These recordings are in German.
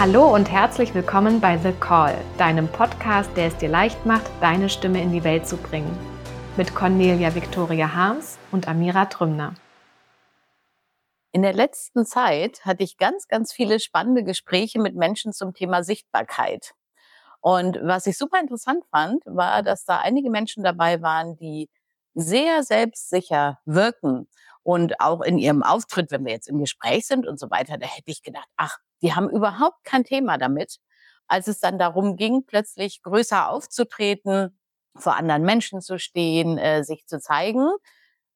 Hallo und herzlich willkommen bei The Call, deinem Podcast, der es dir leicht macht, deine Stimme in die Welt zu bringen. Mit Cornelia Victoria Harms und Amira Trümner. In der letzten Zeit hatte ich ganz, ganz viele spannende Gespräche mit Menschen zum Thema Sichtbarkeit. Und was ich super interessant fand, war, dass da einige Menschen dabei waren, die sehr selbstsicher wirken und auch in ihrem Auftritt, wenn wir jetzt im Gespräch sind und so weiter, da hätte ich gedacht, ach, die haben überhaupt kein Thema damit. Als es dann darum ging, plötzlich größer aufzutreten, vor anderen Menschen zu stehen, äh, sich zu zeigen,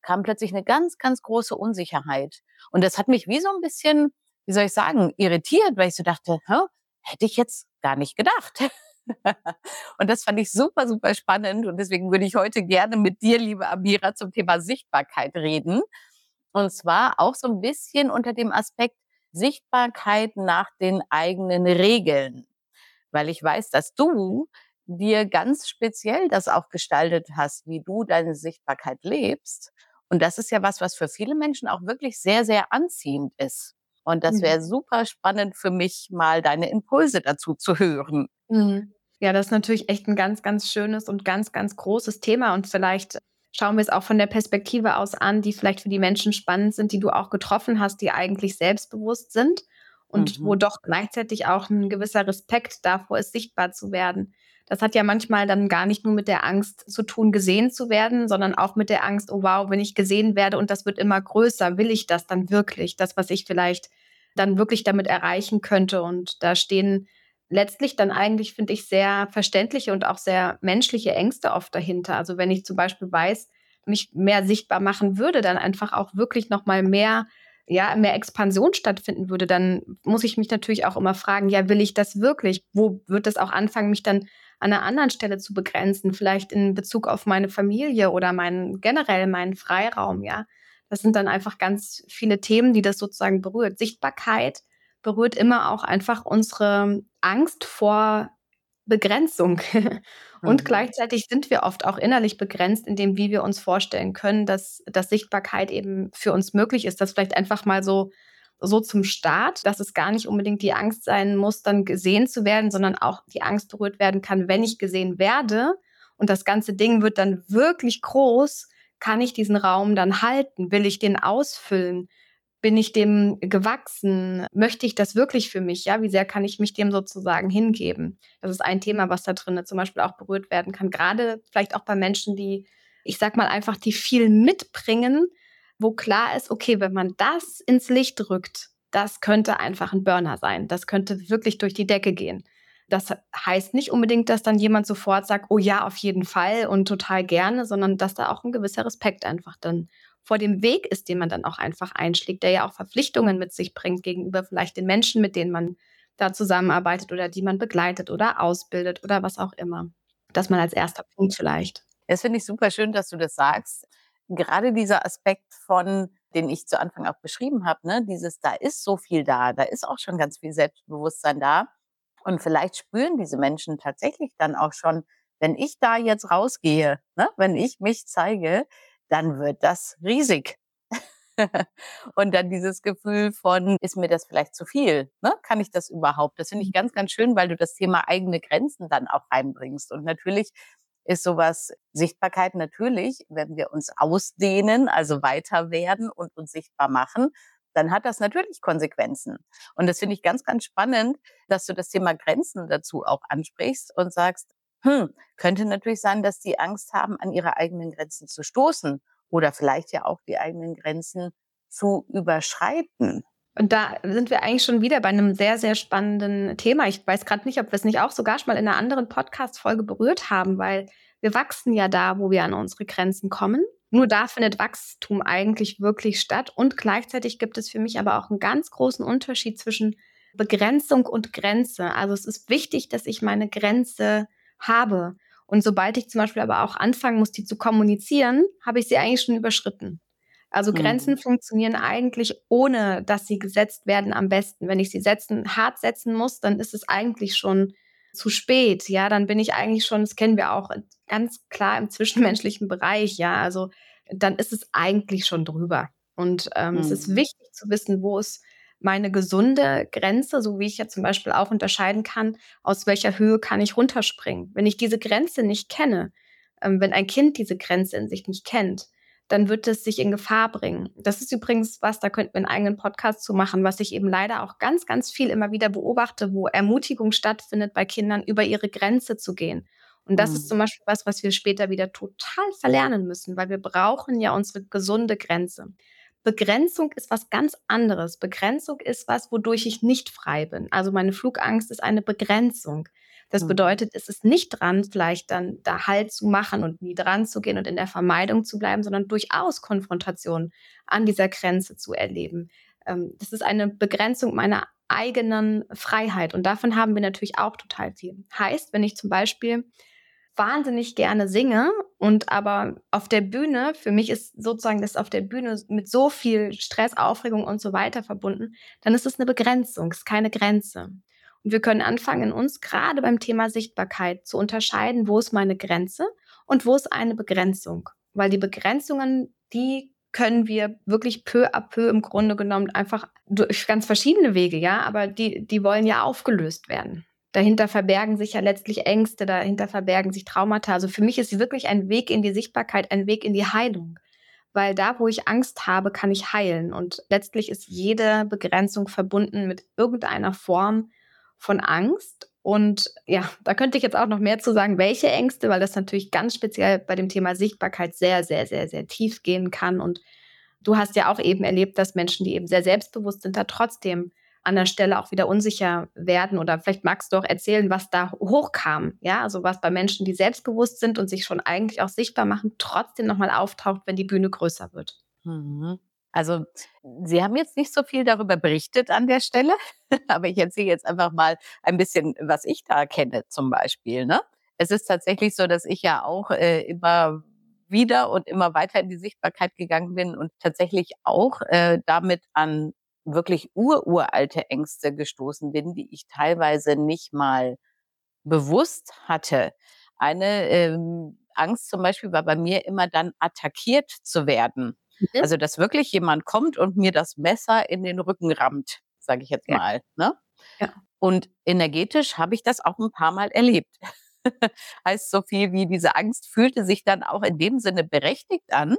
kam plötzlich eine ganz, ganz große Unsicherheit. Und das hat mich wie so ein bisschen, wie soll ich sagen, irritiert, weil ich so dachte, Hä, hätte ich jetzt gar nicht gedacht. und das fand ich super, super spannend. Und deswegen würde ich heute gerne mit dir, liebe Amira, zum Thema Sichtbarkeit reden. Und zwar auch so ein bisschen unter dem Aspekt Sichtbarkeit nach den eigenen Regeln. Weil ich weiß, dass du dir ganz speziell das auch gestaltet hast, wie du deine Sichtbarkeit lebst. Und das ist ja was, was für viele Menschen auch wirklich sehr, sehr anziehend ist. Und das wäre mhm. super spannend für mich, mal deine Impulse dazu zu hören. Mhm. Ja, das ist natürlich echt ein ganz, ganz schönes und ganz, ganz großes Thema. Und vielleicht schauen wir es auch von der Perspektive aus an, die vielleicht für die Menschen spannend sind, die du auch getroffen hast, die eigentlich selbstbewusst sind und mhm. wo doch gleichzeitig auch ein gewisser Respekt davor ist, sichtbar zu werden. Das hat ja manchmal dann gar nicht nur mit der Angst zu tun, gesehen zu werden, sondern auch mit der Angst, oh wow, wenn ich gesehen werde und das wird immer größer, will ich das dann wirklich? Das, was ich vielleicht dann wirklich damit erreichen könnte. Und da stehen letztlich dann eigentlich, finde ich, sehr verständliche und auch sehr menschliche Ängste oft dahinter. Also wenn ich zum Beispiel weiß, mich mehr sichtbar machen würde, dann einfach auch wirklich nochmal mehr ja, mehr Expansion stattfinden würde, dann muss ich mich natürlich auch immer fragen, ja, will ich das wirklich? Wo wird das auch anfangen, mich dann an einer anderen Stelle zu begrenzen? Vielleicht in Bezug auf meine Familie oder meinen, generell meinen Freiraum, ja. Das sind dann einfach ganz viele Themen, die das sozusagen berührt. Sichtbarkeit berührt immer auch einfach unsere Angst vor Begrenzung. Und mhm. gleichzeitig sind wir oft auch innerlich begrenzt in dem, wie wir uns vorstellen können, dass, dass Sichtbarkeit eben für uns möglich ist. Das vielleicht einfach mal so, so zum Start, dass es gar nicht unbedingt die Angst sein muss, dann gesehen zu werden, sondern auch die Angst berührt werden kann, wenn ich gesehen werde. Und das ganze Ding wird dann wirklich groß. Kann ich diesen Raum dann halten? Will ich den ausfüllen? Bin ich dem gewachsen? Möchte ich das wirklich für mich? Ja, wie sehr kann ich mich dem sozusagen hingeben? Das ist ein Thema, was da drin zum Beispiel auch berührt werden kann. Gerade vielleicht auch bei Menschen, die, ich sag mal einfach, die viel mitbringen, wo klar ist, okay, wenn man das ins Licht rückt, das könnte einfach ein Burner sein. Das könnte wirklich durch die Decke gehen. Das heißt nicht unbedingt, dass dann jemand sofort sagt, oh ja, auf jeden Fall und total gerne, sondern dass da auch ein gewisser Respekt einfach dann vor dem Weg ist, den man dann auch einfach einschlägt, der ja auch Verpflichtungen mit sich bringt gegenüber vielleicht den Menschen, mit denen man da zusammenarbeitet oder die man begleitet oder ausbildet oder was auch immer. Das mal als erster Punkt vielleicht. Das finde ich super schön, dass du das sagst. Gerade dieser Aspekt von, den ich zu Anfang auch beschrieben habe, ne, dieses, da ist so viel da, da ist auch schon ganz viel Selbstbewusstsein da. Und vielleicht spüren diese Menschen tatsächlich dann auch schon, wenn ich da jetzt rausgehe, ne, wenn ich mich zeige, dann wird das riesig. und dann dieses Gefühl von, ist mir das vielleicht zu viel? Ne? Kann ich das überhaupt? Das finde ich mhm. ganz, ganz schön, weil du das Thema eigene Grenzen dann auch reinbringst. Und natürlich ist sowas Sichtbarkeit natürlich, wenn wir uns ausdehnen, also weiter werden und uns sichtbar machen, dann hat das natürlich Konsequenzen. Und das finde ich ganz, ganz spannend, dass du das Thema Grenzen dazu auch ansprichst und sagst, hm, könnte natürlich sein, dass die Angst haben, an ihre eigenen Grenzen zu stoßen oder vielleicht ja auch die eigenen Grenzen zu überschreiten. Und da sind wir eigentlich schon wieder bei einem sehr, sehr spannenden Thema. Ich weiß gerade nicht, ob wir es nicht auch sogar schon mal in einer anderen Podcast-Folge berührt haben, weil wir wachsen ja da, wo wir an unsere Grenzen kommen. Nur da findet Wachstum eigentlich wirklich statt. Und gleichzeitig gibt es für mich aber auch einen ganz großen Unterschied zwischen Begrenzung und Grenze. Also es ist wichtig, dass ich meine Grenze habe. Und sobald ich zum Beispiel aber auch anfangen muss, die zu kommunizieren, habe ich sie eigentlich schon überschritten. Also mhm. Grenzen funktionieren eigentlich ohne, dass sie gesetzt werden am besten. Wenn ich sie setzen, hart setzen muss, dann ist es eigentlich schon zu spät. Ja, dann bin ich eigentlich schon, das kennen wir auch ganz klar im zwischenmenschlichen Bereich. Ja, also dann ist es eigentlich schon drüber. Und ähm, mhm. es ist mhm. wichtig zu wissen, wo ist meine gesunde Grenze, so wie ich ja zum Beispiel auch unterscheiden kann, aus welcher Höhe kann ich runterspringen. Wenn ich diese Grenze nicht kenne, ähm, wenn ein Kind diese Grenze in sich nicht kennt, dann wird es sich in Gefahr bringen. Das ist übrigens was, da könnten wir einen eigenen Podcast zu machen, was ich eben leider auch ganz, ganz viel immer wieder beobachte, wo Ermutigung stattfindet bei Kindern, über ihre Grenze zu gehen. Und das mhm. ist zum Beispiel was, was wir später wieder total verlernen müssen, weil wir brauchen ja unsere gesunde Grenze. Begrenzung ist was ganz anderes. Begrenzung ist was, wodurch ich nicht frei bin. Also meine Flugangst ist eine Begrenzung. Das mhm. bedeutet, es ist nicht dran, vielleicht dann da Halt zu machen und nie dran zu gehen und in der Vermeidung zu bleiben, sondern durchaus Konfrontation an dieser Grenze zu erleben. Ähm, das ist eine Begrenzung meiner eigenen Freiheit und davon haben wir natürlich auch total viel. Heißt, wenn ich zum Beispiel wahnsinnig gerne singe und aber auf der Bühne, für mich ist sozusagen das auf der Bühne mit so viel Stress, Aufregung und so weiter verbunden, dann ist es eine Begrenzung, ist keine Grenze. Und wir können anfangen, in uns gerade beim Thema Sichtbarkeit zu unterscheiden, wo ist meine Grenze und wo ist eine Begrenzung. Weil die Begrenzungen, die können wir wirklich peu à peu im Grunde genommen einfach durch ganz verschiedene Wege, ja, aber die, die wollen ja aufgelöst werden dahinter verbergen sich ja letztlich Ängste, dahinter verbergen sich Traumata. Also für mich ist wirklich ein Weg in die Sichtbarkeit, ein Weg in die Heilung. Weil da, wo ich Angst habe, kann ich heilen. Und letztlich ist jede Begrenzung verbunden mit irgendeiner Form von Angst. Und ja, da könnte ich jetzt auch noch mehr zu sagen, welche Ängste, weil das natürlich ganz speziell bei dem Thema Sichtbarkeit sehr, sehr, sehr, sehr tief gehen kann. Und du hast ja auch eben erlebt, dass Menschen, die eben sehr selbstbewusst sind, da trotzdem an der Stelle auch wieder unsicher werden oder vielleicht magst du auch erzählen, was da hochkam, ja, also was bei Menschen, die selbstbewusst sind und sich schon eigentlich auch sichtbar machen, trotzdem nochmal auftaucht, wenn die Bühne größer wird. Mhm. Also, Sie haben jetzt nicht so viel darüber berichtet an der Stelle, aber ich erzähle jetzt einfach mal ein bisschen, was ich da kenne zum Beispiel. Ne? Es ist tatsächlich so, dass ich ja auch äh, immer wieder und immer weiter in die Sichtbarkeit gegangen bin und tatsächlich auch äh, damit an wirklich ururalte Ängste gestoßen bin, die ich teilweise nicht mal bewusst hatte. Eine ähm, Angst zum Beispiel war bei mir immer dann attackiert zu werden. Mhm. Also dass wirklich jemand kommt und mir das Messer in den Rücken rammt, sage ich jetzt mal. Ja. Ne? Ja. Und energetisch habe ich das auch ein paar Mal erlebt. heißt so viel wie diese Angst fühlte sich dann auch in dem Sinne berechtigt an,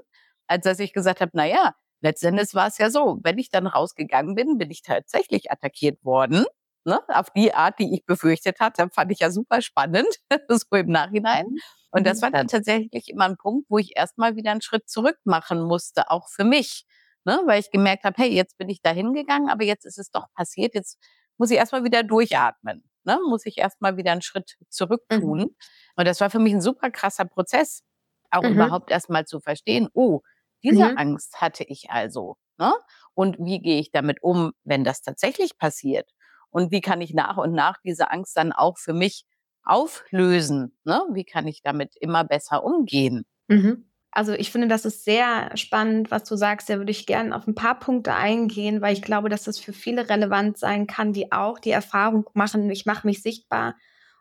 als dass ich gesagt habe, na ja, letztendlich war es ja so, wenn ich dann rausgegangen bin, bin ich tatsächlich attackiert worden. Ne, auf die Art, die ich befürchtet hatte, fand ich ja super spannend, so im Nachhinein. Mhm. Und das mhm. war dann tatsächlich immer ein Punkt, wo ich erstmal wieder einen Schritt zurück machen musste, auch für mich. Ne, weil ich gemerkt habe, hey, jetzt bin ich da hingegangen, aber jetzt ist es doch passiert, jetzt muss ich erstmal wieder durchatmen. Ne, muss ich erstmal wieder einen Schritt zurück tun. Mhm. Und das war für mich ein super krasser Prozess, auch mhm. überhaupt erstmal zu verstehen, oh, diese mhm. Angst hatte ich also. Ne? Und wie gehe ich damit um, wenn das tatsächlich passiert? Und wie kann ich nach und nach diese Angst dann auch für mich auflösen? Ne? Wie kann ich damit immer besser umgehen? Mhm. Also ich finde, das ist sehr spannend, was du sagst. Da würde ich gerne auf ein paar Punkte eingehen, weil ich glaube, dass das für viele relevant sein kann, die auch die Erfahrung machen, ich mache mich sichtbar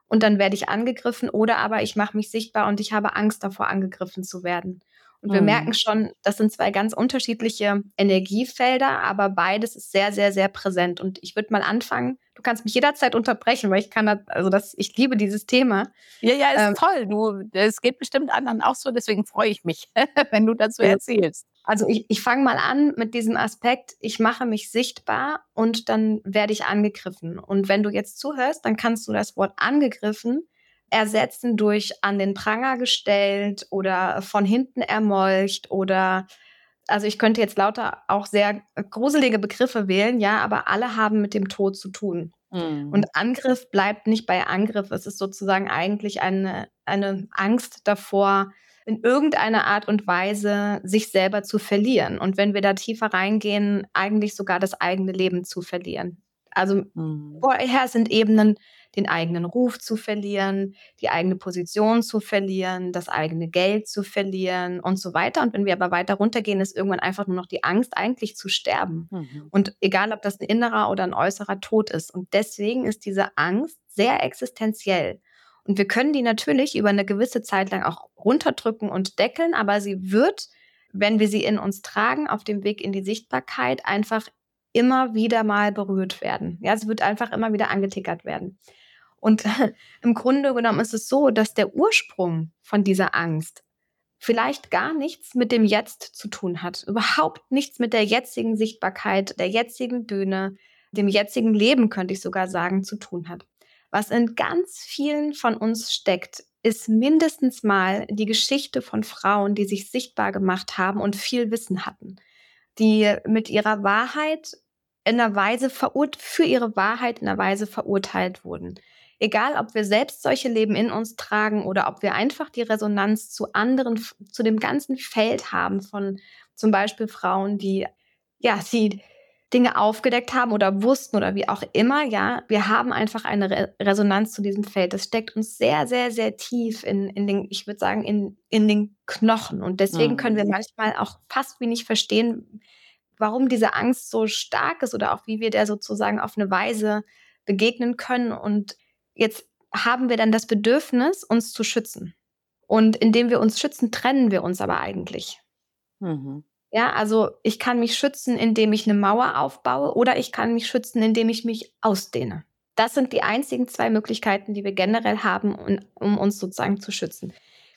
und dann werde ich angegriffen oder aber ich mache mich sichtbar und ich habe Angst davor, angegriffen zu werden. Und wir mhm. merken schon, das sind zwei ganz unterschiedliche Energiefelder, aber beides ist sehr, sehr, sehr präsent. Und ich würde mal anfangen. Du kannst mich jederzeit unterbrechen, weil ich kann das, also das, ich liebe dieses Thema. Ja, ja, ist ähm, toll. Du, es geht bestimmt anderen auch so, deswegen freue ich mich, wenn du dazu erzählst. Also ich, ich fange mal an mit diesem Aspekt, ich mache mich sichtbar und dann werde ich angegriffen. Und wenn du jetzt zuhörst, dann kannst du das Wort angegriffen ersetzen durch an den Pranger gestellt oder von hinten ermolcht oder also ich könnte jetzt lauter auch sehr gruselige Begriffe wählen, ja, aber alle haben mit dem Tod zu tun. Mhm. Und Angriff bleibt nicht bei Angriff. Es ist sozusagen eigentlich eine, eine Angst davor, in irgendeiner Art und Weise sich selber zu verlieren. Und wenn wir da tiefer reingehen, eigentlich sogar das eigene Leben zu verlieren. Also mhm. vorher sind Ebenen den eigenen Ruf zu verlieren, die eigene Position zu verlieren, das eigene Geld zu verlieren und so weiter. Und wenn wir aber weiter runtergehen, ist irgendwann einfach nur noch die Angst, eigentlich zu sterben. Mhm. Und egal, ob das ein innerer oder ein äußerer Tod ist. Und deswegen ist diese Angst sehr existenziell. Und wir können die natürlich über eine gewisse Zeit lang auch runterdrücken und deckeln, aber sie wird, wenn wir sie in uns tragen, auf dem Weg in die Sichtbarkeit, einfach immer wieder mal berührt werden. Ja, es wird einfach immer wieder angetickert werden. Und im Grunde genommen ist es so, dass der Ursprung von dieser Angst vielleicht gar nichts mit dem Jetzt zu tun hat. Überhaupt nichts mit der jetzigen Sichtbarkeit, der jetzigen Bühne, dem jetzigen Leben, könnte ich sogar sagen, zu tun hat. Was in ganz vielen von uns steckt, ist mindestens mal die Geschichte von Frauen, die sich sichtbar gemacht haben und viel Wissen hatten, die mit ihrer Wahrheit in einer Weise verurteilt, für ihre Wahrheit in einer Weise verurteilt wurden, Egal, ob wir selbst solche Leben in uns tragen oder ob wir einfach die Resonanz zu anderen, zu dem ganzen Feld haben von zum Beispiel Frauen, die, ja, sie Dinge aufgedeckt haben oder wussten oder wie auch immer, ja, wir haben einfach eine Re Resonanz zu diesem Feld. Das steckt uns sehr, sehr, sehr tief in, in den, ich würde sagen, in, in den Knochen. Und deswegen mhm. können wir manchmal auch fast wie nicht verstehen, warum diese Angst so stark ist oder auch wie wir der sozusagen auf eine Weise begegnen können. Und Jetzt haben wir dann das Bedürfnis, uns zu schützen. Und indem wir uns schützen, trennen wir uns aber eigentlich. Mhm. Ja, also ich kann mich schützen, indem ich eine Mauer aufbaue oder ich kann mich schützen, indem ich mich ausdehne. Das sind die einzigen zwei Möglichkeiten, die wir generell haben, um uns sozusagen zu schützen.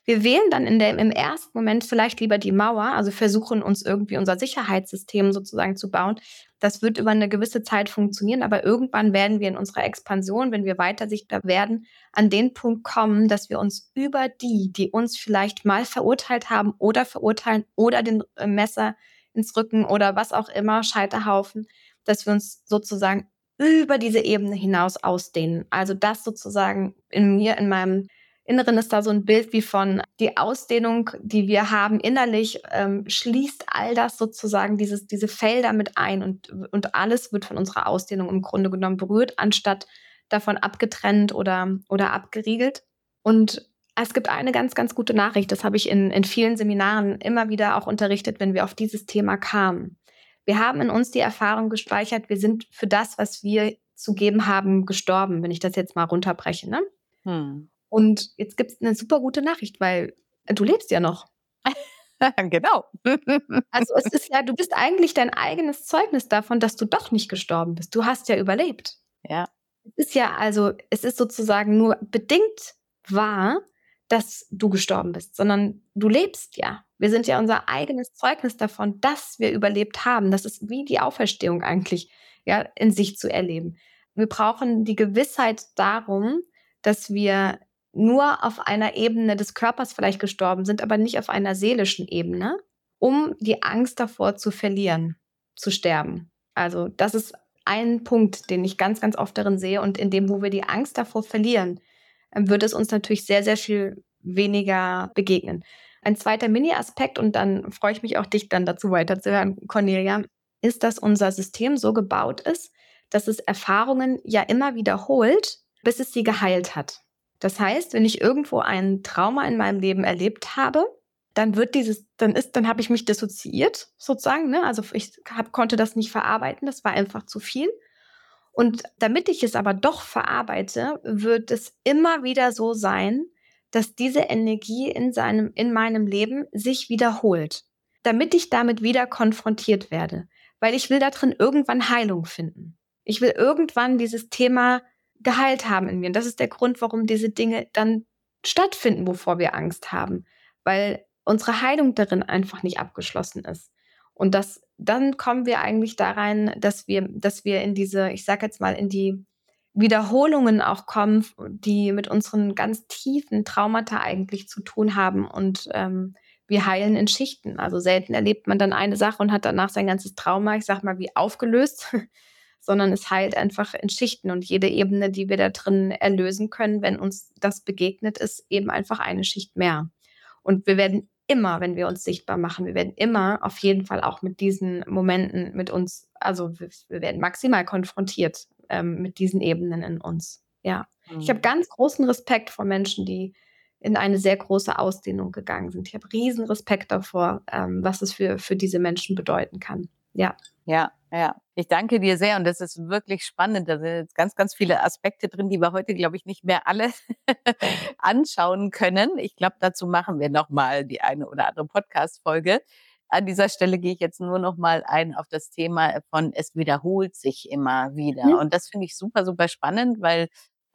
Wir wählen dann in der, im ersten Moment vielleicht lieber die Mauer, also versuchen uns irgendwie unser Sicherheitssystem sozusagen zu bauen. Das wird über eine gewisse Zeit funktionieren, aber irgendwann werden wir in unserer Expansion, wenn wir weiter sichtbar werden, an den Punkt kommen, dass wir uns über die, die uns vielleicht mal verurteilt haben oder verurteilen oder den äh, Messer ins Rücken oder was auch immer, Scheiterhaufen, dass wir uns sozusagen über diese Ebene hinaus ausdehnen. Also das sozusagen in mir, in meinem Inneren ist da so ein Bild wie von die Ausdehnung, die wir haben innerlich, ähm, schließt all das sozusagen, dieses, diese Felder mit ein und, und alles wird von unserer Ausdehnung im Grunde genommen berührt, anstatt davon abgetrennt oder, oder abgeriegelt. Und es gibt eine ganz, ganz gute Nachricht, das habe ich in, in vielen Seminaren immer wieder auch unterrichtet, wenn wir auf dieses Thema kamen. Wir haben in uns die Erfahrung gespeichert, wir sind für das, was wir zu geben haben, gestorben, wenn ich das jetzt mal runterbreche. Ne? Hm. Und jetzt gibt es eine super gute Nachricht, weil du lebst ja noch. genau. also es ist ja, du bist eigentlich dein eigenes Zeugnis davon, dass du doch nicht gestorben bist. Du hast ja überlebt. Ja. Es ist ja also, es ist sozusagen nur bedingt wahr, dass du gestorben bist, sondern du lebst ja. Wir sind ja unser eigenes Zeugnis davon, dass wir überlebt haben. Das ist wie die Auferstehung eigentlich, ja, in sich zu erleben. Wir brauchen die Gewissheit darum, dass wir nur auf einer Ebene des Körpers vielleicht gestorben sind, aber nicht auf einer seelischen Ebene, um die Angst davor zu verlieren, zu sterben. Also das ist ein Punkt, den ich ganz, ganz oft darin sehe. Und in dem, wo wir die Angst davor verlieren, ähm, wird es uns natürlich sehr, sehr viel weniger begegnen. Ein zweiter Mini-Aspekt, und dann freue ich mich auch, dich dann dazu weiterzuhören, Cornelia, ist, dass unser System so gebaut ist, dass es Erfahrungen ja immer wiederholt, bis es sie geheilt hat. Das heißt, wenn ich irgendwo ein Trauma in meinem Leben erlebt habe, dann wird dieses, dann ist, dann habe ich mich dissoziiert sozusagen. Ne? Also ich hab, konnte das nicht verarbeiten, das war einfach zu viel. Und damit ich es aber doch verarbeite, wird es immer wieder so sein, dass diese Energie in seinem, in meinem Leben sich wiederholt, damit ich damit wieder konfrontiert werde, weil ich will da drin irgendwann Heilung finden. Ich will irgendwann dieses Thema geheilt haben in mir. Und das ist der Grund, warum diese Dinge dann stattfinden, wovor wir Angst haben, weil unsere Heilung darin einfach nicht abgeschlossen ist. Und das, dann kommen wir eigentlich da rein, dass wir, dass wir in diese, ich sag jetzt mal, in die Wiederholungen auch kommen, die mit unseren ganz tiefen Traumata eigentlich zu tun haben. Und ähm, wir heilen in Schichten. Also selten erlebt man dann eine Sache und hat danach sein ganzes Trauma, ich sag mal, wie aufgelöst. Sondern es heilt einfach in Schichten und jede Ebene, die wir da drin erlösen können, wenn uns das begegnet, ist eben einfach eine Schicht mehr. Und wir werden immer, wenn wir uns sichtbar machen, wir werden immer auf jeden Fall auch mit diesen Momenten mit uns, also wir, wir werden maximal konfrontiert ähm, mit diesen Ebenen in uns. Ja, mhm. ich habe ganz großen Respekt vor Menschen, die in eine sehr große Ausdehnung gegangen sind. Ich habe riesen Respekt davor, ähm, was es für, für diese Menschen bedeuten kann. Ja. Ja, ja. Ich danke dir sehr und das ist wirklich spannend. Da sind jetzt ganz, ganz viele Aspekte drin, die wir heute, glaube ich, nicht mehr alle anschauen können. Ich glaube, dazu machen wir nochmal die eine oder andere Podcast-Folge. an dieser Stelle gehe ich jetzt nur noch mal ein auf das Thema von es wiederholt sich immer wieder. Mhm. Und das finde ich super, super spannend, weil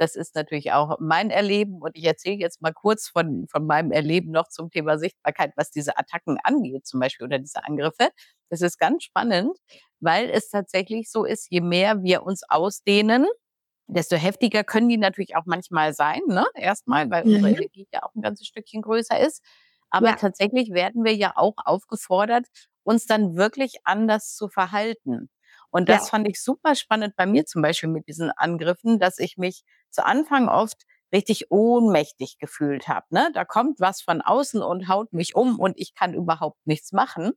das ist natürlich auch mein Erleben. Und ich erzähle jetzt mal kurz von, von meinem Erleben noch zum Thema Sichtbarkeit, was diese Attacken angeht, zum Beispiel, oder diese Angriffe. Das ist ganz spannend, weil es tatsächlich so ist, je mehr wir uns ausdehnen, desto heftiger können die natürlich auch manchmal sein, ne? Erstmal, weil mhm. unsere Energie ja auch ein ganzes Stückchen größer ist. Aber ja. tatsächlich werden wir ja auch aufgefordert, uns dann wirklich anders zu verhalten. Und das ja. fand ich super spannend bei mir zum Beispiel mit diesen Angriffen, dass ich mich zu Anfang oft richtig ohnmächtig gefühlt habe. Ne? Da kommt was von außen und haut mich um und ich kann überhaupt nichts machen.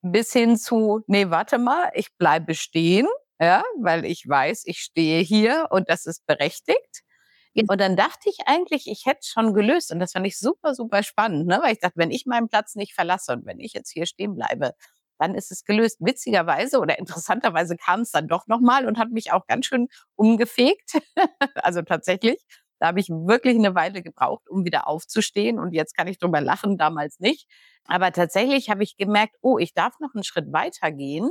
Bis hin zu, nee, warte mal, ich bleibe stehen, ja, weil ich weiß, ich stehe hier und das ist berechtigt. Und dann dachte ich eigentlich, ich hätte schon gelöst. Und das fand ich super, super spannend, ne? weil ich dachte, wenn ich meinen Platz nicht verlasse und wenn ich jetzt hier stehen bleibe, dann ist es gelöst. Witzigerweise oder interessanterweise kam es dann doch nochmal und hat mich auch ganz schön umgefegt. also tatsächlich, da habe ich wirklich eine Weile gebraucht, um wieder aufzustehen. Und jetzt kann ich drüber lachen, damals nicht. Aber tatsächlich habe ich gemerkt, oh, ich darf noch einen Schritt weiter gehen.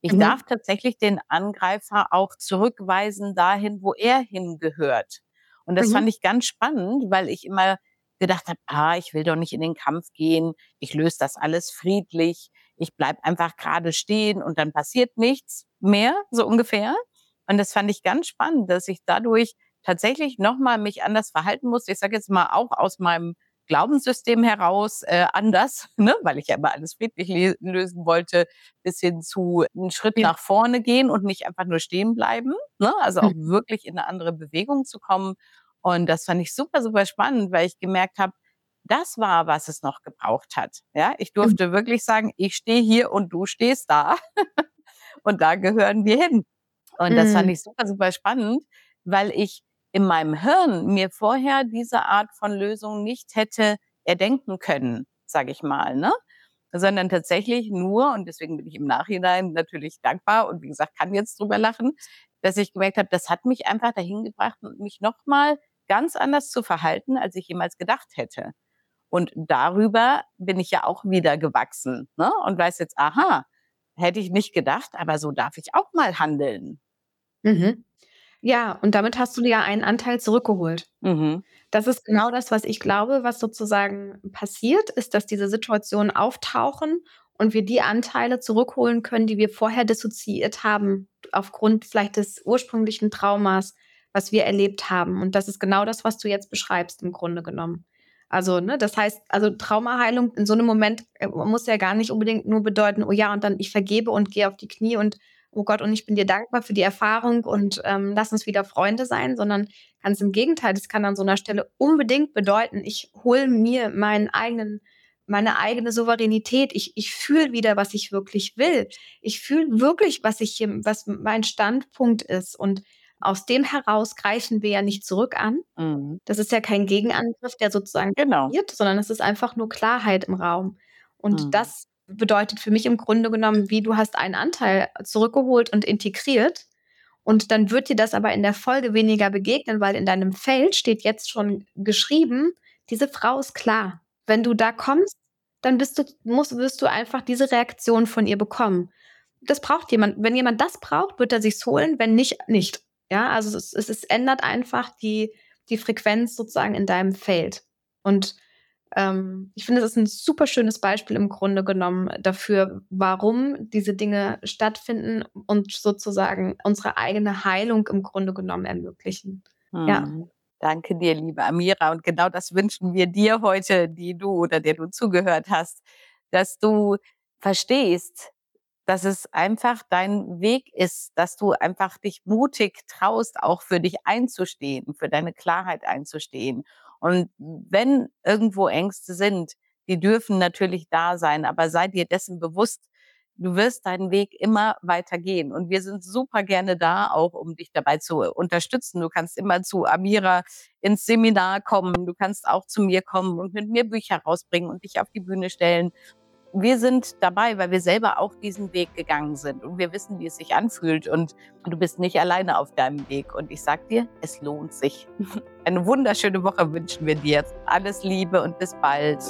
Ich mhm. darf tatsächlich den Angreifer auch zurückweisen dahin, wo er hingehört. Und das mhm. fand ich ganz spannend, weil ich immer gedacht habe, ah, ich will doch nicht in den Kampf gehen, ich löse das alles friedlich, ich bleib einfach gerade stehen und dann passiert nichts mehr, so ungefähr. Und das fand ich ganz spannend, dass ich dadurch tatsächlich nochmal mich anders verhalten musste. Ich sage jetzt mal auch aus meinem Glaubenssystem heraus äh, anders, ne? weil ich ja immer alles friedlich lösen wollte, bis hin zu einen Schritt ja. nach vorne gehen und nicht einfach nur stehen bleiben. Ne? Also auch mhm. wirklich in eine andere Bewegung zu kommen. Und das fand ich super, super spannend, weil ich gemerkt habe, das war, was es noch gebraucht hat. Ja, ich durfte mhm. wirklich sagen, ich stehe hier und du stehst da. und da gehören wir hin. Und mhm. das fand mhm. ich super, super spannend, weil ich in meinem Hirn mir vorher diese Art von Lösung nicht hätte erdenken können, sage ich mal, ne? Sondern tatsächlich nur, und deswegen bin ich im Nachhinein natürlich dankbar und wie gesagt, kann jetzt drüber lachen, dass ich gemerkt habe, das hat mich einfach dahin gebracht, mich nochmal ganz anders zu verhalten, als ich jemals gedacht hätte. Und darüber bin ich ja auch wieder gewachsen ne? und weiß jetzt, aha, hätte ich nicht gedacht, aber so darf ich auch mal handeln. Mhm. Ja, und damit hast du dir ja einen Anteil zurückgeholt. Mhm. Das ist genau das, was ich glaube, was sozusagen passiert, ist, dass diese Situationen auftauchen und wir die Anteile zurückholen können, die wir vorher dissoziiert haben, aufgrund vielleicht des ursprünglichen Traumas, was wir erlebt haben. Und das ist genau das, was du jetzt beschreibst, im Grunde genommen. Also, ne, das heißt, also Traumaheilung in so einem Moment äh, muss ja gar nicht unbedingt nur bedeuten, oh ja, und dann ich vergebe und gehe auf die Knie und oh Gott, und ich bin dir dankbar für die Erfahrung und ähm, lass uns wieder Freunde sein, sondern ganz im Gegenteil, das kann an so einer Stelle unbedingt bedeuten, ich hole mir meinen eigenen, meine eigene Souveränität. Ich, ich fühle wieder, was ich wirklich will. Ich fühle wirklich, was ich hier, was mein Standpunkt ist. Und aus dem heraus greifen wir ja nicht zurück an. Mhm. Das ist ja kein Gegenangriff, der sozusagen genau. passiert, sondern es ist einfach nur Klarheit im Raum. Und mhm. das bedeutet für mich im Grunde genommen, wie du hast einen Anteil zurückgeholt und integriert. Und dann wird dir das aber in der Folge weniger begegnen, weil in deinem Feld steht jetzt schon geschrieben, diese Frau ist klar. Wenn du da kommst, dann bist du, musst, wirst du einfach diese Reaktion von ihr bekommen. Das braucht jemand. Wenn jemand das braucht, wird er sich's holen. Wenn nicht, nicht. Ja, also es, es, es ändert einfach die, die Frequenz sozusagen in deinem Feld. Und ähm, ich finde, das ist ein super schönes Beispiel im Grunde genommen dafür, warum diese Dinge stattfinden und sozusagen unsere eigene Heilung im Grunde genommen ermöglichen. Hm. Ja. Danke dir, liebe Amira. Und genau das wünschen wir dir heute, die du oder der du zugehört hast, dass du verstehst, dass es einfach dein Weg ist, dass du einfach dich mutig traust, auch für dich einzustehen, für deine Klarheit einzustehen und wenn irgendwo Ängste sind, die dürfen natürlich da sein, aber sei dir dessen bewusst, du wirst deinen Weg immer weiter gehen. Und wir sind super gerne da, auch um dich dabei zu unterstützen. Du kannst immer zu Amira ins Seminar kommen. Du kannst auch zu mir kommen und mit mir Bücher rausbringen und dich auf die Bühne stellen wir sind dabei, weil wir selber auch diesen Weg gegangen sind und wir wissen, wie es sich anfühlt und du bist nicht alleine auf deinem Weg und ich sag dir, es lohnt sich. Eine wunderschöne Woche wünschen wir dir. Alles Liebe und bis bald.